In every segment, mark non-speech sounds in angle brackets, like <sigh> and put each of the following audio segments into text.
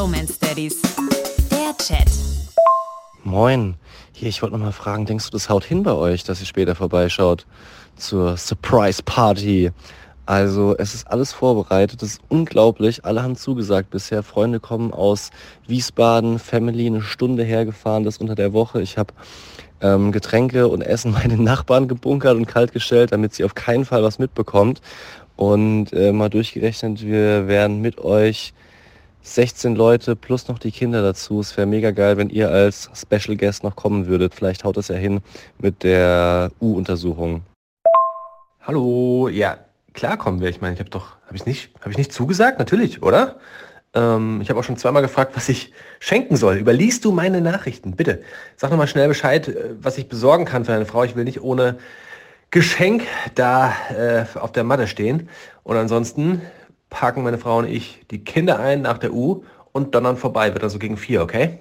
Bromance Daddies. Der Chat. Moin. Hier, ich wollte noch mal fragen, denkst du, das haut hin bei euch, dass ihr später vorbeischaut zur Surprise Party? Also es ist alles vorbereitet, das ist unglaublich. Alle haben zugesagt bisher. Freunde kommen aus Wiesbaden, Family eine Stunde hergefahren, das unter der Woche. Ich habe ähm, Getränke und Essen <laughs> meinen Nachbarn gebunkert und kaltgestellt, damit sie auf keinen Fall was mitbekommt. Und äh, mal durchgerechnet, wir werden mit euch 16 Leute plus noch die Kinder dazu. Es wäre mega geil, wenn ihr als Special Guest noch kommen würdet. Vielleicht haut das ja hin mit der U-Untersuchung. Hallo, ja, klar kommen wir. Ich meine, ich habe doch, habe ich nicht, habe ich nicht zugesagt? Natürlich, oder? Ähm, ich habe auch schon zweimal gefragt, was ich schenken soll. Überliest du meine Nachrichten, bitte. Sag nochmal schnell Bescheid, äh, was ich besorgen kann für eine Frau. Ich will nicht ohne Geschenk da äh, auf der Matte stehen. Und ansonsten parken meine Frau und ich die Kinder ein nach der U und dann vorbei. Wird also gegen vier, okay?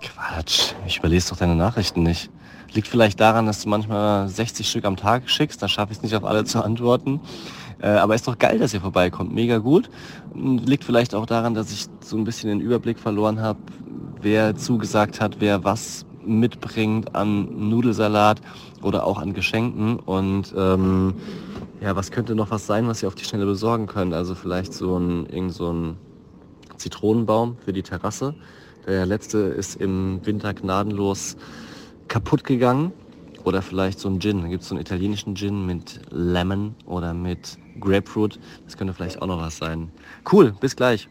Quatsch, ich überlese doch deine Nachrichten nicht. Liegt vielleicht daran, dass du manchmal 60 Stück am Tag schickst, da schaffe ich es nicht auf alle zu antworten. Äh, aber ist doch geil, dass ihr vorbeikommt, mega gut. Liegt vielleicht auch daran, dass ich so ein bisschen den Überblick verloren habe, wer zugesagt hat, wer was mitbringt an Nudelsalat oder auch an Geschenken. Und ähm, ja, was könnte noch was sein, was ihr auf die Schnelle besorgen könnt? Also vielleicht so ein, irgend so ein Zitronenbaum für die Terrasse. Der letzte ist im Winter gnadenlos kaputt gegangen. Oder vielleicht so ein Gin. Da gibt es so einen italienischen Gin mit Lemon oder mit Grapefruit. Das könnte vielleicht auch noch was sein. Cool, bis gleich.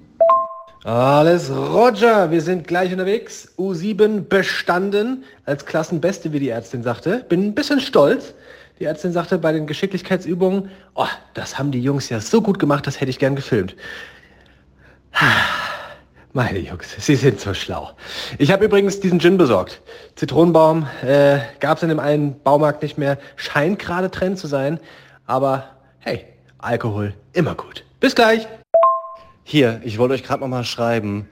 Alles Roger, wir sind gleich unterwegs. U7 bestanden als Klassenbeste, wie die Ärztin sagte. Bin ein bisschen stolz. Die Ärztin sagte bei den Geschicklichkeitsübungen, oh, das haben die Jungs ja so gut gemacht, das hätte ich gern gefilmt. <sighs> Meine Jungs, sie sind so schlau. Ich habe übrigens diesen Gin besorgt. Zitronenbaum äh, gab es in dem einen Baumarkt nicht mehr. Scheint gerade Trend zu sein. Aber hey, Alkohol immer gut. Bis gleich. Hier, ich wollte euch gerade noch mal schreiben.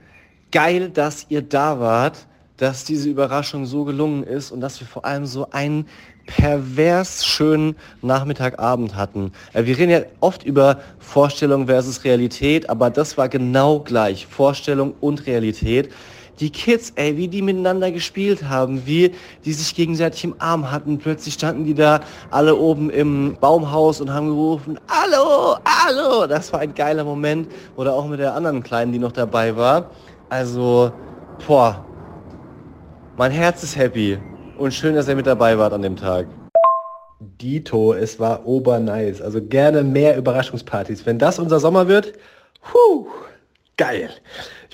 Geil, dass ihr da wart, dass diese Überraschung so gelungen ist und dass wir vor allem so einen pervers schönen Nachmittagabend hatten. Äh, wir reden ja oft über Vorstellung versus Realität, aber das war genau gleich. Vorstellung und Realität. Die Kids, ey, wie die miteinander gespielt haben, wie die sich gegenseitig im Arm hatten. Plötzlich standen die da alle oben im Baumhaus und haben gerufen, Hallo, Hallo. Das war ein geiler Moment. Oder auch mit der anderen Kleinen, die noch dabei war. Also, boah, mein Herz ist happy. Und schön, dass ihr mit dabei wart an dem Tag. Dito, es war obernice. Also gerne mehr Überraschungspartys. Wenn das unser Sommer wird, huh, geil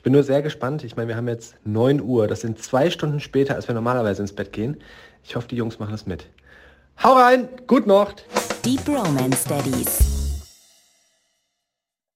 bin nur sehr gespannt. Ich meine, wir haben jetzt 9 Uhr. Das sind zwei Stunden später, als wir normalerweise ins Bett gehen. Ich hoffe, die Jungs machen das mit. Hau rein, gut Nacht. Deep Romance Daddies.